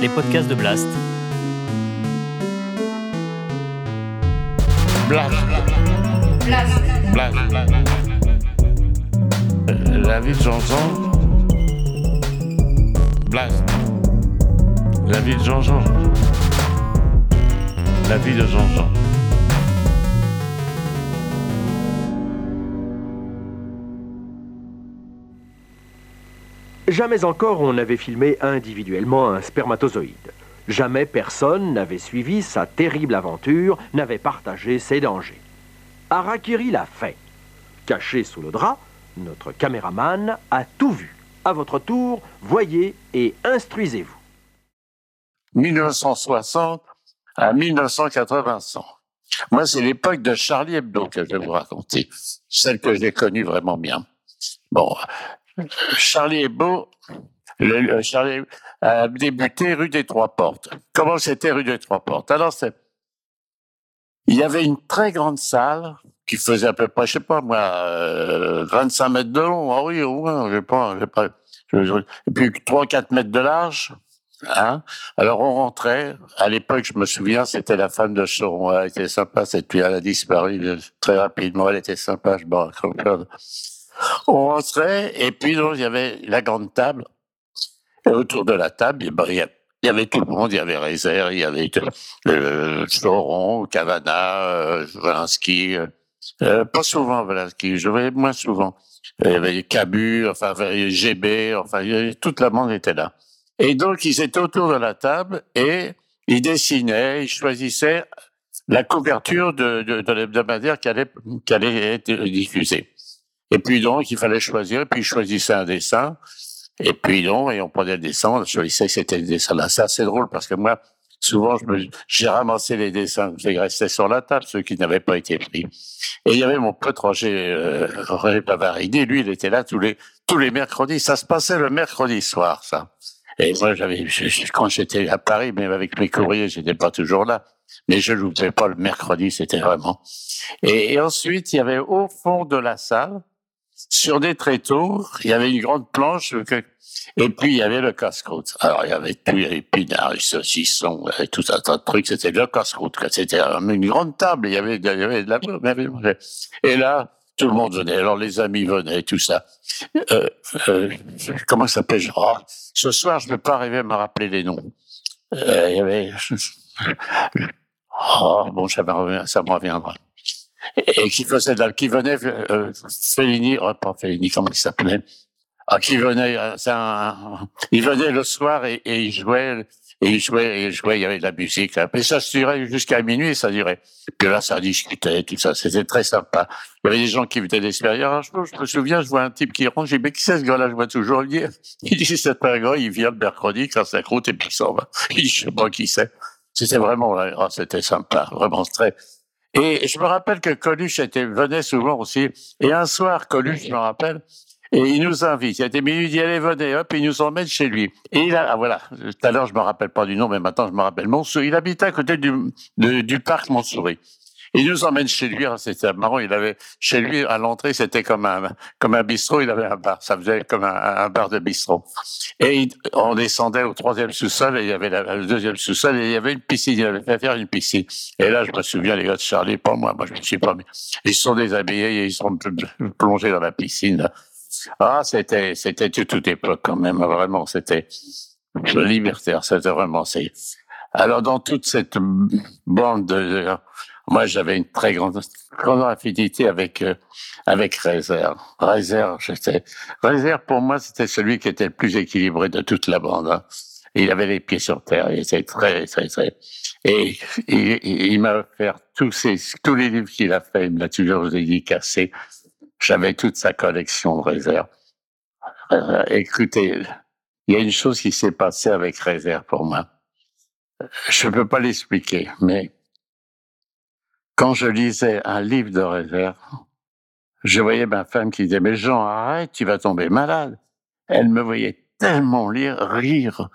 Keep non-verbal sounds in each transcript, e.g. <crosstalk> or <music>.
les podcasts de Blast. Blast. Blast. Euh, La vie de Jean-Jean. Blast. La vie de Jean-Jean. La vie de Jean-Jean. Jamais encore on n'avait filmé individuellement un spermatozoïde. Jamais personne n'avait suivi sa terrible aventure, n'avait partagé ses dangers. Harakiri l'a fait. Caché sous le drap, notre caméraman a tout vu. À votre tour, voyez et instruisez-vous. 1960 à 1985. Moi, c'est l'époque de Charlie Hebdo que je vais vous raconter. Celle que j'ai connue vraiment bien. Bon, Charlie Hebdo, le, le Charlie a débuté rue des Trois Portes. Comment c'était rue des Trois Portes? Alors, il y avait une très grande salle qui faisait à peu près, je sais pas moi, euh, 25 mètres de long. Ah oui, au moins, pas, j'ai pas, je- je- et puis 3-4 mètres de large. Hein Alors on rentrait. À l'époque, je me souviens, c'était la femme de Choron. Elle était sympa. Cette puis elle a disparu euh, très rapidement. Elle était sympa. Je me. On rentrait et puis donc, il y avait la grande table. Et autour de la table, il y avait tout le monde. Il y avait Rézer, il y avait euh, Choron, Cavana, euh, Valinsky. euh, euh, pas souvent Valinsky. Je voyais moins souvent. Il y avait Cabu, enfin GB, enfin avait- toute la était là. Et donc, ils étaient autour de la table et ils dessinaient, ils choisissaient la couverture de, de, de l'hebdomadaire qui allait, qui allait être diffusée. Et puis donc, il fallait choisir, et puis ils choisissaient un dessin. Et puis donc, et on prenait le dessin, on choisissait c'était le dessin là. C'est assez drôle parce que moi, souvent, je j'ai ramassé les dessins, ils restaient sur la table, ceux qui n'avaient pas été pris. Et il y avait mon pote Roger, euh, Roger Pavarini, lui, il était là tous les, tous les mercredis. Ça se passait le mercredi soir, ça. Et moi, j'avais, je- je- quand j'étais à Paris, même avec mes courriers, j'étais pas toujours là. Mais je loupais pas le mercredi, c'était vraiment. Et, et ensuite, il y avait au fond de la salle, sur des tréteaux, il y avait une grande planche, que- et puis il y avait le casse-croûte. Alors, il y avait tout, il y avait tout un tas de trucs, c'était le casse-croûte. C'était une grande table, il y avait, il y avait de la. Et là, tout le monde venait. Alors, les amis venaient, tout ça. Euh, euh, comment s'appelle? Oh, Ce soir, je ne peux pas arriver à me rappeler les noms. Euh, il y avait... Oh, <laughs> bon, ça me reviendra. Et, et qui faisait de qui venait, euh, Fellini, oh, pas Fellini, comment il s'appelait? Ah, qui venait, euh, un, il venait le soir et, il jouait, et il jouait, et il jouait, il y avait de la musique. Là. Et ça se durait jusqu'à minuit, ça durait. Puis là, ça discutait, tout ça. C'était très sympa. Il y avait des gens qui venaient d'extérieur. Je, je me souviens, je vois un type qui rentre, j'ai dit, mais qui c'est ce gars-là? Je vois toujours. Il dit, c'est un gars, il vient le mercredi, quand ça croûte, et puis il s'en va. Il dit, je sais pas qui c'est. C'était vraiment, ah, c'était sympa, vraiment très. Et je me rappelle que Coluche était, venait souvent aussi. Et un soir, Coluche, je me rappelle, et il nous invite. Il a été minuit, il dit, allez, venez, hop, il nous emmène chez lui. Et il a, ah, voilà, tout à l'heure, je me rappelle pas du nom, mais maintenant, je me rappelle Montsouris. Il habitait à côté du, du parc Montsouris. Il nous emmène chez lui. Alors, C'était marrant. Il avait, chez lui, à l'entrée, c'était comme un, comme un bistrot. Il avait un bar. Ça faisait comme un, un bar de bistrot. Et il- on descendait au troisième sous-sol et il y avait le deuxième sous-sol et il y avait une piscine. Il avait fait faire une piscine. Et là, je me souviens, les gars de Charlie, pas moi, moi, je ne sais pas, ils sont déshabillés et ils sont pl- plongés dans la piscine. Ah, c'était, c'était toute, toute époque quand même, vraiment, c'était libertaire, c'était vraiment, c'est, alors dans toute cette bande de, de- moi j'avais une très grande, grande affinité avec, euh, avec Réserve. Réserve, j'étais, Réserve pour moi c'était celui qui était le plus équilibré de toute la bande, hein. Il avait les pieds sur terre, il était très, très, très, et il, m'a offert tous ces, tous les livres qu'il a fait, il me l'a toujours dédicacé. J'avais toute sa collection de réserve. Euh, écoutez, il y a une chose qui s'est passée avec réserve pour moi. Je peux pas l'expliquer, mais quand je lisais un livre de réserve, je voyais ma femme qui disait, mais Jean, arrête, tu vas tomber malade. Elle me voyait tellement lire, rire.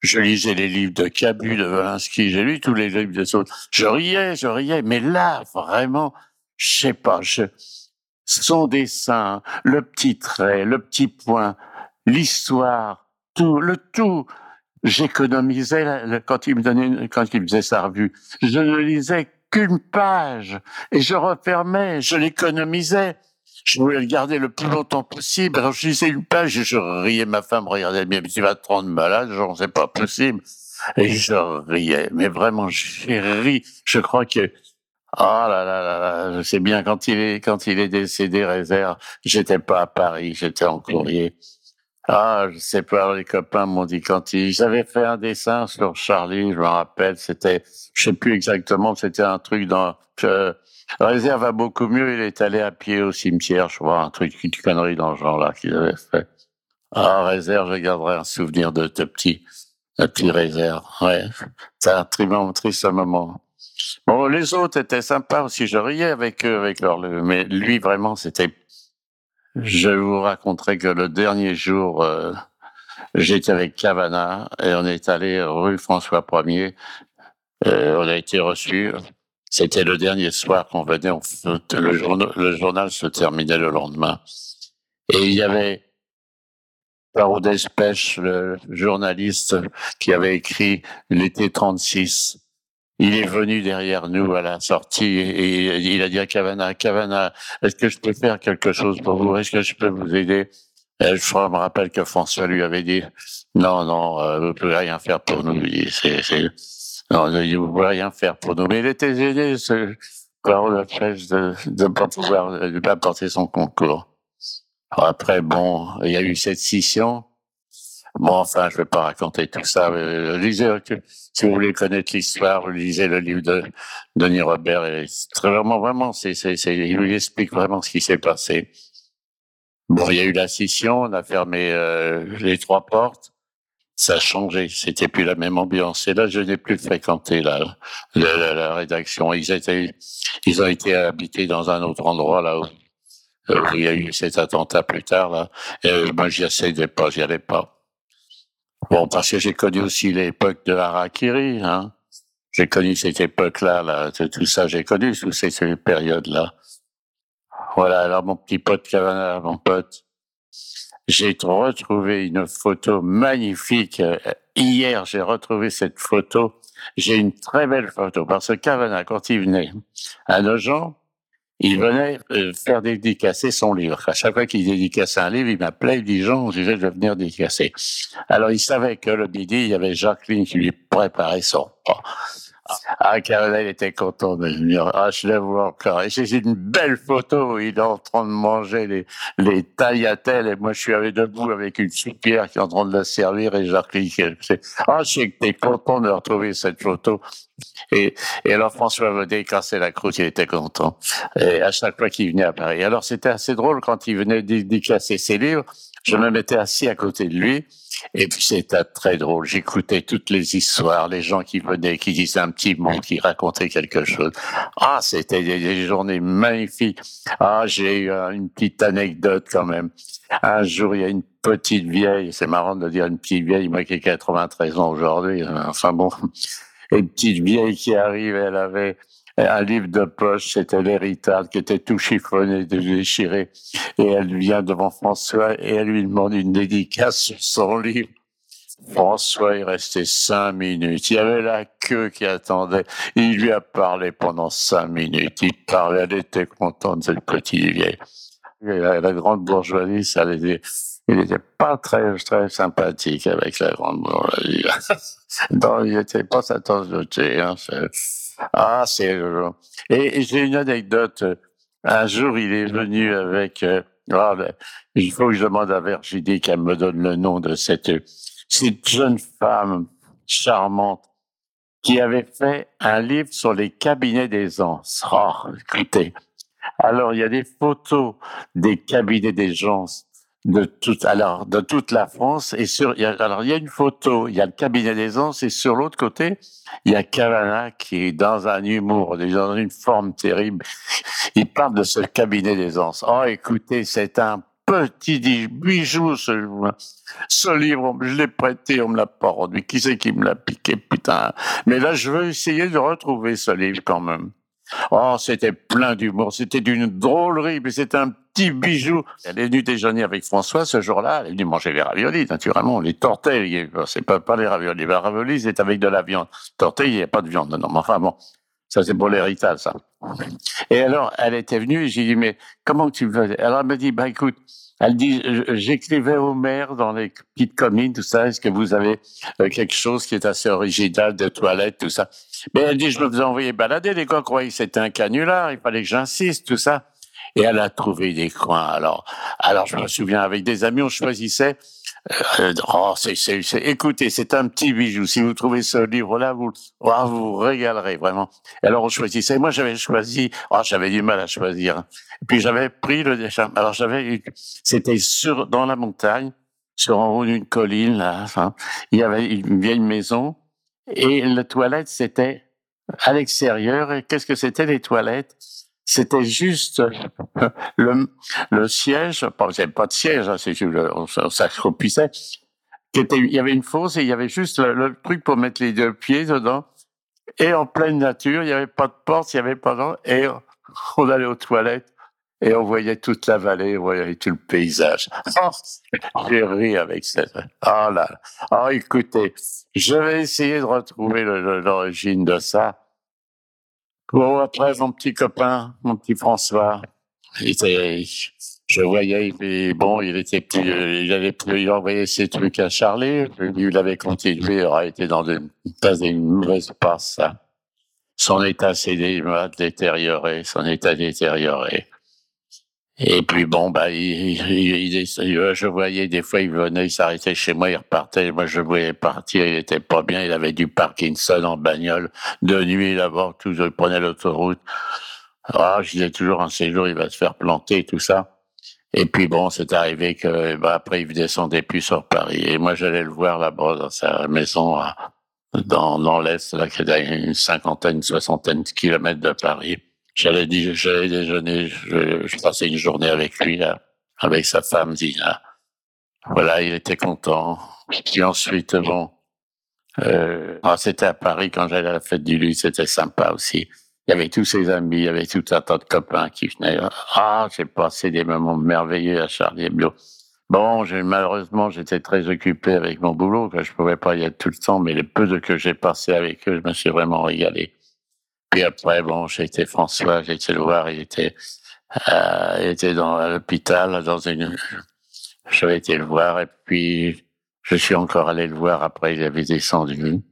Je lisais les livres de Cabu, de Valinsky, j'ai lu tous les livres des autres. Je riais, je riais, mais là, vraiment, je sais pas, je, son dessin, le petit trait, le petit point, l'histoire, tout, le tout. j'économisais quand il me donnait, quand il faisait sa revue. Je ne lisais qu'une page et je refermais, je l'économisais. Je voulais le garder le plus longtemps possible. Alors je lisais une page et je riais. Ma femme regardait bien, mais tu vas te rendre malade, genre c'est pas possible. Et je riais, mais vraiment j'ai ri. Je crois que oh là là là là, je sais bien quand il est quand il est décédé, réserve. J'étais pas à Paris, j'étais en courrier. Ah, je sais pas, les copains m'ont dit quand ils avaient fait un dessin sur Charlie, je me rappelle, c'était, je sais plus exactement, c'était un truc dans, que, Réserve va beaucoup mieux, il est allé à pied au cimetière, je vois, un truc, une connerie dans ce genre-là qu'ils avaient fait. Ah, Réserve, je garderai un souvenir de ce petit, de petit Réserve, ouais. C'est un triste moment. Bon, les autres étaient sympas aussi, je riais avec eux, avec leur, mais lui, vraiment, c'était je vous raconterai que le dernier jour, euh, j'étais avec Cavana et on est allé rue François 1er. Euh, on a été reçus. C'était le dernier soir qu'on venait. le, journal, le journal se terminait le lendemain. Et il y avait Paro Despêche, le journaliste qui avait écrit l'été 36 il est venu derrière nous à la sortie et il a dit à Cavana, Cavana, est-ce que je peux faire quelque chose pour vous? Est-ce que je peux vous aider? Et Je me rappelle que François lui avait dit, non, non, euh, vous ne pouvez rien faire pour nous. C'est, c'est, non, vous ne pouvez rien faire pour nous. Mais il était gêné, ce parole de de ne pas pouvoir, de pas porter son concours. Après, bon, il y a eu cette scission. Bon, enfin, je vais pas raconter tout ça. lisez, si vous voulez connaître l'histoire, lisez le livre de Denis Robert. Et très vraiment, vraiment, c'est, c'est, c'est, il lui explique vraiment ce qui s'est passé. Bon, il y a eu la scission, on a fermé euh, les trois portes. Ça a changé, c'était plus la même ambiance. Et là, je n'ai plus fréquenté la, la, rédaction. Ils étaient, ils ont été habités dans un autre endroit là où, il y a eu cet attentat plus tard là. Et moi, j'y essayais pas, j'y allais pas. Bon, parce que j'ai connu aussi l'époque de Harakiri, hein. J'ai connu cette époque-là, là, tout ça, j'ai connu toutes ces, périodes-là. Voilà, alors mon petit pote Cavana, mon pote, j'ai retrouvé une photo magnifique. Hier, j'ai retrouvé cette photo. J'ai une très belle photo parce que Cavana, quand il venait à nos gens, il venait euh, faire dédicacer son livre. À chaque fois qu'il dédicaçait un livre, il m'appelait, il dit Jean, je vais venir dédicacer. Alors il savait que le midi, il y avait Jacqueline qui lui préparait son ah, Caroline était content de venir. Ah, je le vois encore. Et c'est une belle photo où il est en train de manger les, les taillatelles et moi je suis avec debout avec une soupière qui est en train de la servir et Jacqueline Ah, je sais que t'es content de retrouver cette photo. Et, et alors François Vaudet, c'est la croûte, il était content. Et à chaque fois qu'il venait à Paris. Alors c'était assez drôle quand il venait dédicacer ses livres. Je me mettais assis à côté de lui et puis c'était très drôle. J'écoutais toutes les histoires, les gens qui venaient, qui disaient un petit mot, qui racontaient quelque chose. Ah, c'était des, journées magnifiques. Ah, j'ai eu une petite anecdote quand même. Un jour, il y a une petite vieille, c'est marrant de dire une petite vieille, moi qui ai 93 ans aujourd'hui, enfin bon, <laughs> une petite vieille qui arrive, elle avait un livre de poche, c'était l'héritage, qui était tout chiffonné, déchiré. Et elle vient devant François et elle lui demande une dédicace sur son livre. François est resté cinq minutes. Il y avait la queue qui attendait. Il lui a parlé pendant cinq minutes. Il parlait, elle était contente, cette petite vieille. La, grande bourgeoisie, ça l'était. Il n'était pas très, très sympathique avec la grande bourgeoisie. <laughs> non, il n'était pas sa tasse de thé. Hein, ah, c'est Et, j'ai une anecdote. Un jour, il est venu avec. Euh, ah, il faut que je demande à Virginie qu'elle me donne le nom de cette, cette jeune femme charmante qui avait fait un livre sur les cabinets des anses. Oh, écoutez. Alors, il y a des photos des cabinets des anses de toute alors de toute la France et sur il y a, alors il y a une photo il y a le cabinet des anses et sur l'autre côté il y a Cavana qui est dans un humour dans une forme terrible. Il parle de ce cabinet des anses oh écoutez c'est un petit bijou ce, ce livre je l'ai prêté on me l'a pas rendu. Qui c'est qui me l'a piqué putain? Mais là je veux essayer de retrouver ce livre quand même Oh, c'était plein d'humour, c'était d'une drôlerie, mais c'était un petit bijou. Elle est venue déjeuner avec François ce jour-là, elle est venue manger les raviolis, naturellement, les tortilles, c'est pas, pas les raviolis, les raviolis, c'est avec de la viande. Tortilles, il n'y a pas de viande, non, mais enfin bon, ça c'est pour l'héritage, ça. Et alors, elle était venue, et j'ai dit, mais comment tu veux? Alors elle me dit, bah écoute, elle dit, j'écrivais au maire dans les petites communes, tout ça, est-ce que vous avez euh, quelque chose qui est assez original, de toilettes, tout ça? Mais elle dit, je me faisais envoyer balader, les gars croyaient que c'était un canular, il fallait que j'insiste, tout ça. Et elle a trouvé des coins. Alors, alors je me souviens, avec des amis, on choisissait euh, oh, c'est, c'est, c'est, écoutez, c'est un petit bijou. Si vous trouvez ce livre-là, vous, oh, vous régalerez vraiment. Alors on choisissait. Moi, j'avais choisi. Oh, j'avais du mal à choisir. Puis j'avais pris le. Alors j'avais, c'était sur dans la montagne, sur en haut d'une colline là. Enfin, il y avait une vieille maison et la toilette c'était à l'extérieur. Et qu'est-ce que c'était les toilettes? C'était juste le, le siège, il pas de siège, hein, c'est on, s'accroupissait. Il y avait une fosse et il y avait juste le, truc pour mettre les deux pieds dedans. Et en pleine nature, il n'y avait pas de porte, il n'y avait pas de... Et on allait aux toilettes et on voyait toute la vallée, on voyait tout le paysage. Oh, <laughs> j'ai ri avec ça. Oh là, oh écoutez, je vais essayer de retrouver l'origine de ça. Bon, après, mon petit copain, mon petit François, il était, je voyais, il, bon, il était plus, il avait plus, il envoyait ses trucs à Charlie, il avait continué, il aurait été dans une, dans une mauvaise passe, Son état s'est détérioré, son état détérioré. Et puis bon, bah, il, il, je voyais des fois, il venait, il s'arrêtait chez moi, il repartait. Moi, je voyais partir, il était pas bien, il avait du Parkinson en bagnole. De nuit, d'abord, toujours, il prenait l'autoroute. Ah, je disais toujours un séjour, il va se faire planter, tout ça. Et puis bon, c'est arrivé que, bah, après, il descendait plus sur Paris. Et moi, j'allais le voir là-bas dans sa maison, dans, dans l'Est, là, qui est à une cinquantaine, soixantaine de kilomètres de Paris. J'allais j'allais déjeuner, je, je, passais une journée avec lui, là, avec sa femme, Dina. Voilà, il était content. Puis ensuite, bon, euh, ah, c'était à Paris quand j'allais à la fête du luxe, c'était sympa aussi. Il y avait tous ses amis, il y avait tout un tas de copains qui venaient. Ah, j'ai passé des moments merveilleux à Charlie Hebdo. Bon, malheureusement, j'étais très occupé avec mon boulot, que je pouvais pas y être tout le temps, mais les peu que j'ai passé avec eux, je me suis vraiment régalé. Puis après, bon, j'ai été François, j'ai été le voir, il était, euh, était dans l'hôpital, dans une, j'avais été le voir, et puis, je suis encore allé le voir après, il avait descendu.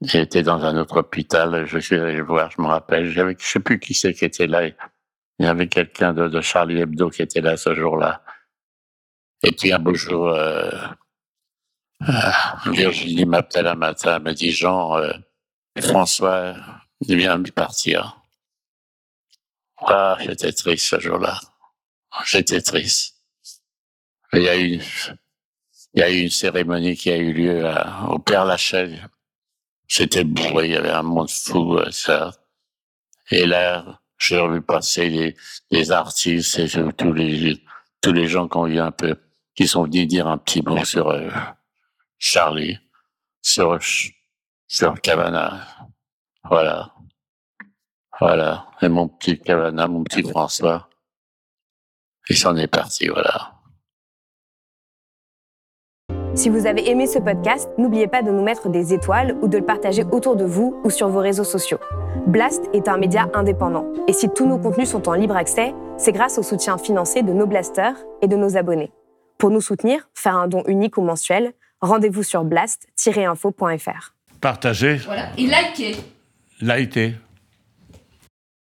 Il était dans un autre hôpital, je suis allé le voir, je me rappelle, j'avais, je sais plus qui c'est qui était là. Il y avait quelqu'un de, de, Charlie Hebdo qui était là ce jour-là. Et puis un beau jour, euh, euh, Virginie m'appelle un matin, elle me dit Jean, euh, François, il vient de partir. Ah, j'étais triste ce jour-là. J'étais triste. Il y a eu, il y a eu une cérémonie qui a eu lieu au Père Lachaise. C'était bourré, il y avait un monde fou, ça. Et là, j'ai revu passer les, les artistes et tous les, tous les gens qui ont un peu, qui sont venus dire un petit mot sur euh, Charlie, sur, sur Cavana. Voilà. Voilà. Et mon petit Cavana, mon petit François. Et s'en est parti, voilà. Si vous avez aimé ce podcast, n'oubliez pas de nous mettre des étoiles ou de le partager autour de vous ou sur vos réseaux sociaux. Blast est un média indépendant. Et si tous nos contenus sont en libre accès, c'est grâce au soutien financier de nos blasters et de nos abonnés. Pour nous soutenir, faire un don unique ou mensuel, rendez-vous sur blast-info.fr. Partagez. Voilà. Et likez. Likez.